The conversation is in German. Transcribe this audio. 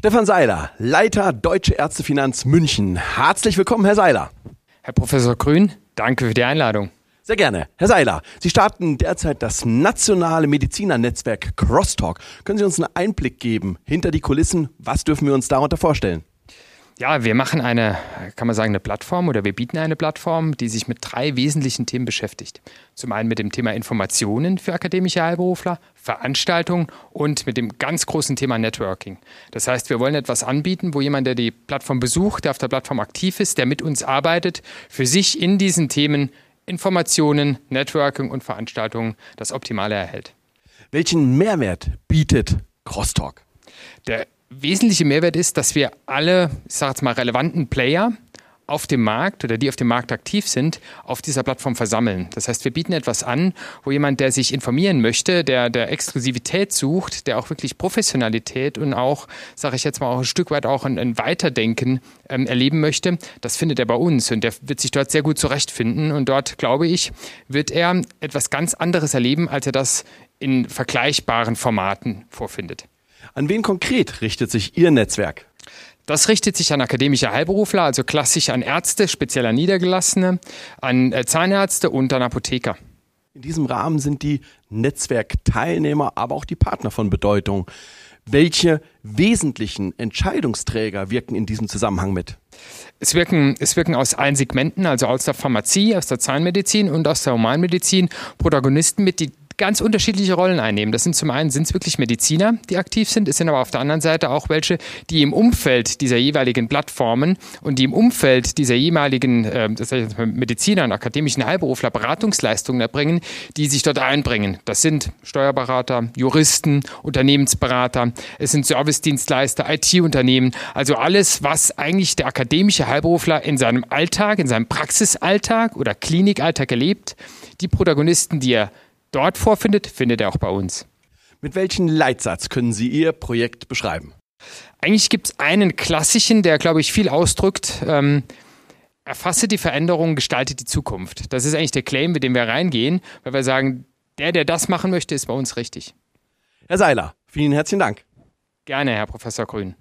Stefan Seiler, Leiter Deutsche Ärztefinanz München. Herzlich willkommen, Herr Seiler. Herr Professor Grün, danke für die Einladung. Sehr gerne. Herr Seiler, Sie starten derzeit das nationale Medizinernetzwerk Crosstalk. Können Sie uns einen Einblick geben hinter die Kulissen? Was dürfen wir uns darunter vorstellen? Ja, wir machen eine, kann man sagen, eine Plattform oder wir bieten eine Plattform, die sich mit drei wesentlichen Themen beschäftigt. Zum einen mit dem Thema Informationen für akademische Heilberufler, Veranstaltungen und mit dem ganz großen Thema Networking. Das heißt, wir wollen etwas anbieten, wo jemand, der die Plattform besucht, der auf der Plattform aktiv ist, der mit uns arbeitet, für sich in diesen Themen Informationen, Networking und Veranstaltungen das Optimale erhält. Welchen Mehrwert bietet Crosstalk? Der wesentliche Mehrwert ist, dass wir alle, ich sage jetzt mal, relevanten Player auf dem Markt oder die auf dem Markt aktiv sind, auf dieser Plattform versammeln. Das heißt, wir bieten etwas an, wo jemand, der sich informieren möchte, der der Exklusivität sucht, der auch wirklich Professionalität und auch, sage ich jetzt mal, auch ein Stück weit auch ein, ein Weiterdenken ähm, erleben möchte, das findet er bei uns und der wird sich dort sehr gut zurechtfinden und dort, glaube ich, wird er etwas ganz anderes erleben, als er das in vergleichbaren Formaten vorfindet. An wen konkret richtet sich Ihr Netzwerk? Das richtet sich an akademische Heilberufler, also klassisch an Ärzte, speziell an Niedergelassene, an äh, Zahnärzte und an Apotheker. In diesem Rahmen sind die Netzwerkteilnehmer, aber auch die Partner von Bedeutung. Welche wesentlichen Entscheidungsträger wirken in diesem Zusammenhang mit? Es wirken, es wirken aus allen Segmenten, also aus der Pharmazie, aus der Zahnmedizin und aus der Humanmedizin Protagonisten mit, die ganz unterschiedliche Rollen einnehmen. Das sind zum einen sind es wirklich Mediziner, die aktiv sind, es sind aber auf der anderen Seite auch welche, die im Umfeld dieser jeweiligen Plattformen und die im Umfeld dieser jeweiligen äh, das heißt Mediziner und akademischen Heilberufler Beratungsleistungen erbringen, die sich dort einbringen. Das sind Steuerberater, Juristen, Unternehmensberater, es sind Servicedienstleister, IT-Unternehmen, also alles, was eigentlich der akademische Heilberufler in seinem Alltag, in seinem Praxisalltag oder Klinikalltag erlebt. Die Protagonisten, die er dort vorfindet, findet er auch bei uns. Mit welchem Leitsatz können Sie Ihr Projekt beschreiben? Eigentlich gibt es einen klassischen, der, glaube ich, viel ausdrückt. Ähm, erfasse die Veränderung, gestalte die Zukunft. Das ist eigentlich der Claim, mit dem wir reingehen, weil wir sagen, der, der das machen möchte, ist bei uns richtig. Herr Seiler, vielen herzlichen Dank. Gerne, Herr Professor Grün.